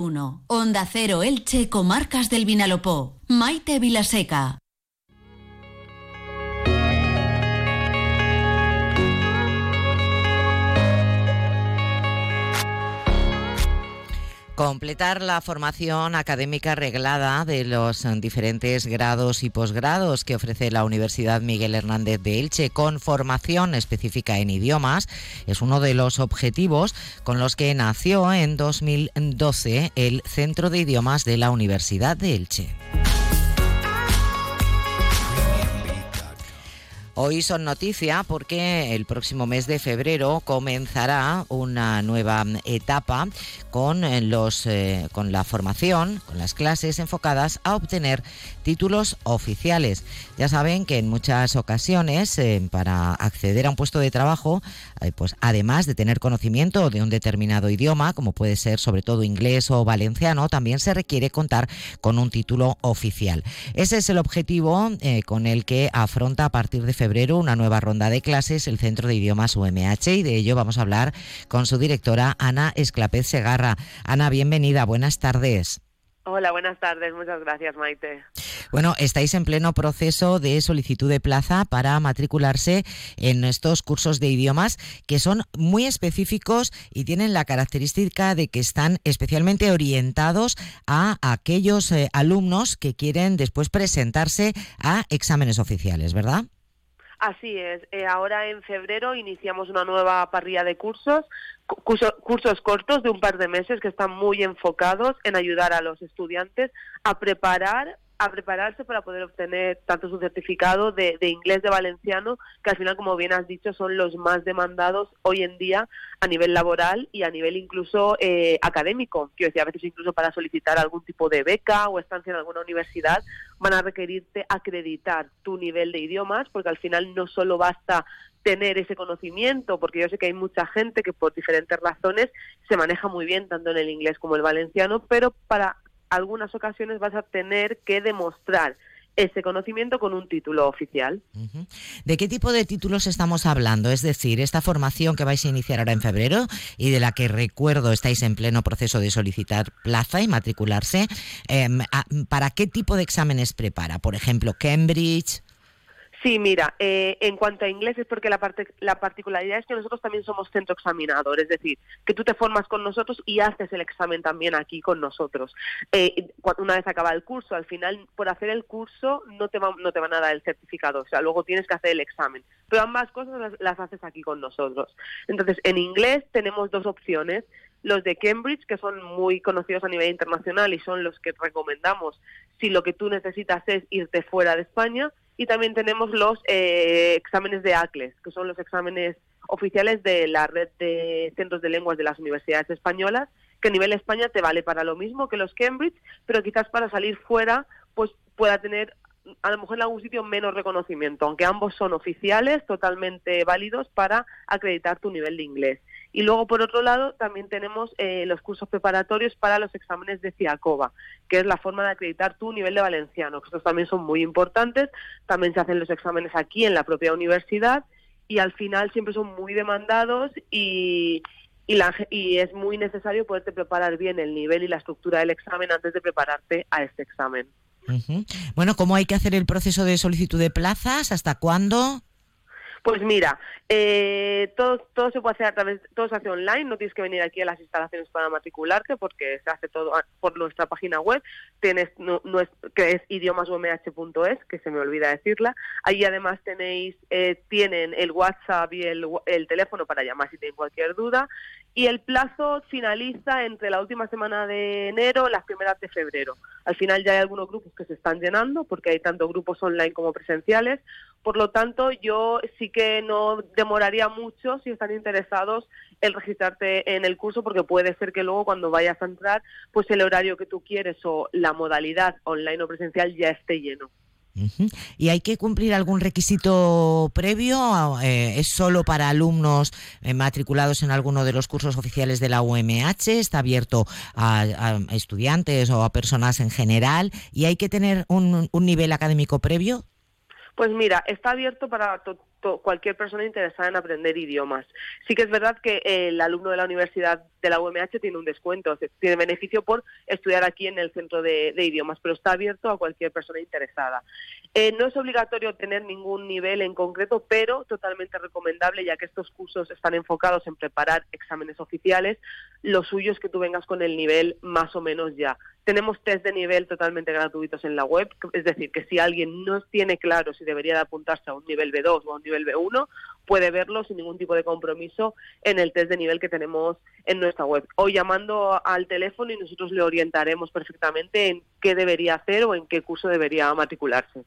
1. Onda Cero Elche, Comarcas del Vinalopó. Maite Vilaseca. Completar la formación académica reglada de los diferentes grados y posgrados que ofrece la Universidad Miguel Hernández de Elche con formación específica en idiomas es uno de los objetivos con los que nació en 2012 el Centro de Idiomas de la Universidad de Elche. Hoy son noticia porque el próximo mes de febrero comenzará una nueva etapa con, eh, los, eh, con la formación, con las clases enfocadas a obtener títulos oficiales. Ya saben que en muchas ocasiones eh, para acceder a un puesto de trabajo, pues además de tener conocimiento de un determinado idioma, como puede ser sobre todo inglés o valenciano, también se requiere contar con un título oficial. Ese es el objetivo con el que afronta a partir de febrero una nueva ronda de clases el Centro de Idiomas UMH y de ello vamos a hablar con su directora Ana Esclapez Segarra Ana, bienvenida, buenas tardes. Hola, buenas tardes. Muchas gracias, Maite. Bueno, estáis en pleno proceso de solicitud de plaza para matricularse en estos cursos de idiomas que son muy específicos y tienen la característica de que están especialmente orientados a aquellos eh, alumnos que quieren después presentarse a exámenes oficiales, ¿verdad? Así es. Eh, ahora en febrero iniciamos una nueva parrilla de cursos cursos cortos de un par de meses que están muy enfocados en ayudar a los estudiantes a preparar a prepararse para poder obtener tanto su certificado de, inglés de valenciano, que al final, como bien has dicho, son los más demandados hoy en día a nivel laboral y a nivel incluso eh, académico. Quiero decir, a veces incluso para solicitar algún tipo de beca o estancia en alguna universidad, van a requerirte acreditar tu nivel de idiomas, porque al final no solo basta tener ese conocimiento, porque yo sé que hay mucha gente que por diferentes razones se maneja muy bien tanto en el inglés como el valenciano, pero para algunas ocasiones vas a tener que demostrar ese conocimiento con un título oficial. ¿De qué tipo de títulos estamos hablando? Es decir, esta formación que vais a iniciar ahora en febrero y de la que recuerdo estáis en pleno proceso de solicitar plaza y matricularse, em, ¿para qué tipo de exámenes prepara? Por ejemplo, Cambridge, Sí, mira, eh, en cuanto a inglés es porque la, parte, la particularidad es que nosotros también somos centro examinador, es decir, que tú te formas con nosotros y haces el examen también aquí con nosotros. Eh, una vez acaba el curso, al final, por hacer el curso no te, no te van a dar el certificado, o sea, luego tienes que hacer el examen, pero ambas cosas las, las haces aquí con nosotros. Entonces, en inglés tenemos dos opciones, los de Cambridge, que son muy conocidos a nivel internacional y son los que recomendamos si lo que tú necesitas es irte fuera de España, y también tenemos los eh, exámenes de ACLES, que son los exámenes oficiales de la red de centros de lenguas de las universidades españolas, que a nivel España te vale para lo mismo que los Cambridge, pero quizás para salir fuera pues pueda tener a lo mejor en algún sitio menos reconocimiento, aunque ambos son oficiales, totalmente válidos para acreditar tu nivel de inglés. Y luego, por otro lado, también tenemos eh, los cursos preparatorios para los exámenes de CIACOBA, que es la forma de acreditar tu nivel de valenciano. Estos también son muy importantes. También se hacen los exámenes aquí en la propia universidad y al final siempre son muy demandados y, y, es muy necesario poderte preparar bien el nivel y la estructura del examen antes de prepararte a este examen. Bueno, ¿cómo hay que hacer el proceso de solicitud de plazas? ¿Hasta cuándo? Pues mira, eh, todo, todo se puede hacer a través, todo se hace online, no tienes que venir aquí a las instalaciones para matricularte porque se hace todo por nuestra página web, tienes no, es, que es idiomasumh.es, que se me olvida decirla. Ahí además tenéis, eh, tienen el WhatsApp y el, el teléfono para llamar si tienen cualquier duda y el plazo finaliza entre la última semana de enero y las primeras de febrero. Al final ya hay algunos grupos que se están llenando porque hay tanto grupos online como presenciales. Por lo tanto, yo sí que no demoraría mucho si están interesados en registrarte en el curso porque puede ser que luego cuando vayas a entrar, pues el horario que tú quieres o la modalidad online o presencial ya esté lleno. ¿Y hay que cumplir algún requisito previo? Eh, ¿Es solo para alumnos eh, matriculados en alguno de los cursos oficiales de la UMH? ¿Está abierto a, estudiantes o a personas en general? ¿Y hay que tener un, nivel académico previo? Pues mira, está abierto para cualquier persona interesada en aprender idiomas. Sí que es verdad que el alumno de la Universidad de la UMH tiene un descuento, tiene beneficio por estudiar aquí en el centro de, idiomas, pero está abierto a cualquier persona interesada. Eh, no es obligatorio tener ningún nivel en concreto, pero totalmente recomendable, ya que estos cursos están enfocados en preparar exámenes oficiales. Lo suyo es que tú vengas con el nivel más o menos ya. Tenemos test de nivel totalmente gratuitos en la web, es decir, que si alguien no tiene claro si debería de apuntarse a un nivel B2 o a un nivel B1, puede verlo sin ningún tipo de compromiso en el test de nivel que tenemos en nuestra web. O llamando al teléfono y nosotros le orientaremos perfectamente en qué debería hacer o en qué curso debería matricularse.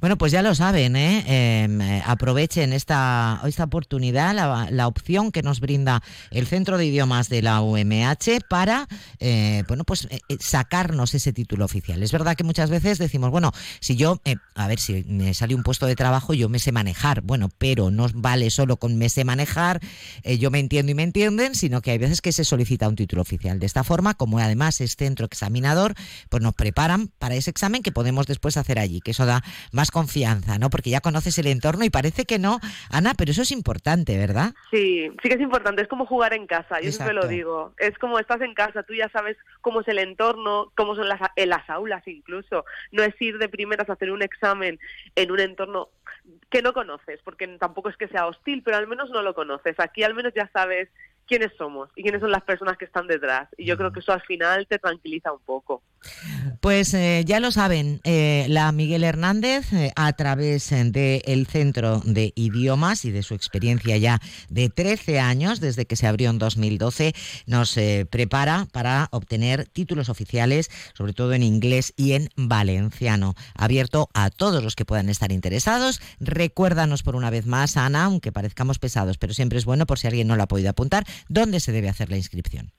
Bueno, pues ya lo saben, ¿eh? Em, eh aprovechen esta, esta oportunidad, la, opción que nos brinda el Centro de Idiomas de la UMH para, eh, bueno, pues eh, sacarnos ese título oficial. Es verdad que muchas veces decimos, bueno, si yo, a ver, si me sale un puesto de trabajo, yo me sé manejar, bueno, pero no vale solo con me sé manejar, yo me entiendo y me entienden, sino que hay veces que se solicita un título oficial. De esta forma, como además es centro examinador, pues nos preparan para ese examen que podemos después hacer allí que eso da más confianza, ¿no? Porque ya conoces el entorno y parece que no, Ana, pero eso es importante, ¿verdad? Sí, sí que es importante, es como jugar en casa, yo siempre lo digo, es como estás en casa, tú ya sabes cómo es el entorno, cómo son las, en las aulas incluso, no es ir de primeras a hacer un examen en un entorno que no conoces, porque tampoco es que sea hostil, pero al menos no lo conoces, aquí al menos ya sabes quiénes somos y quiénes son las personas que están detrás. Y yo creo que eso al final te tranquiliza un poco. Pues eh, ya lo saben, eh, la Miguel Hernández, eh, a través del Centro de Idiomas y de su experiencia ya de 13 años, desde que se abrió en 2012, nos prepara para obtener títulos oficiales, sobre todo en inglés y en valenciano. Abierto a todos los que puedan estar interesados. Recuérdanos por una vez más, Ana, aunque parezcamos pesados, pero siempre es bueno por si alguien no lo ha podido apuntar, ¿dónde se debe hacer la inscripción?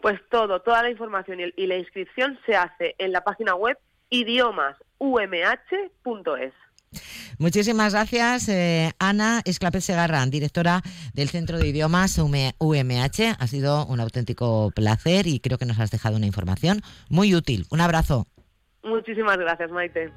Pues todo, toda la información y la inscripción se hace en la página web idiomasumh.es. Muchísimas gracias, eh, Ana Esclapet Segarra, directora del Centro de Idiomas UMH. Ha sido un auténtico placer y creo que nos has dejado una información muy útil. Un abrazo. Muchísimas gracias, Maite.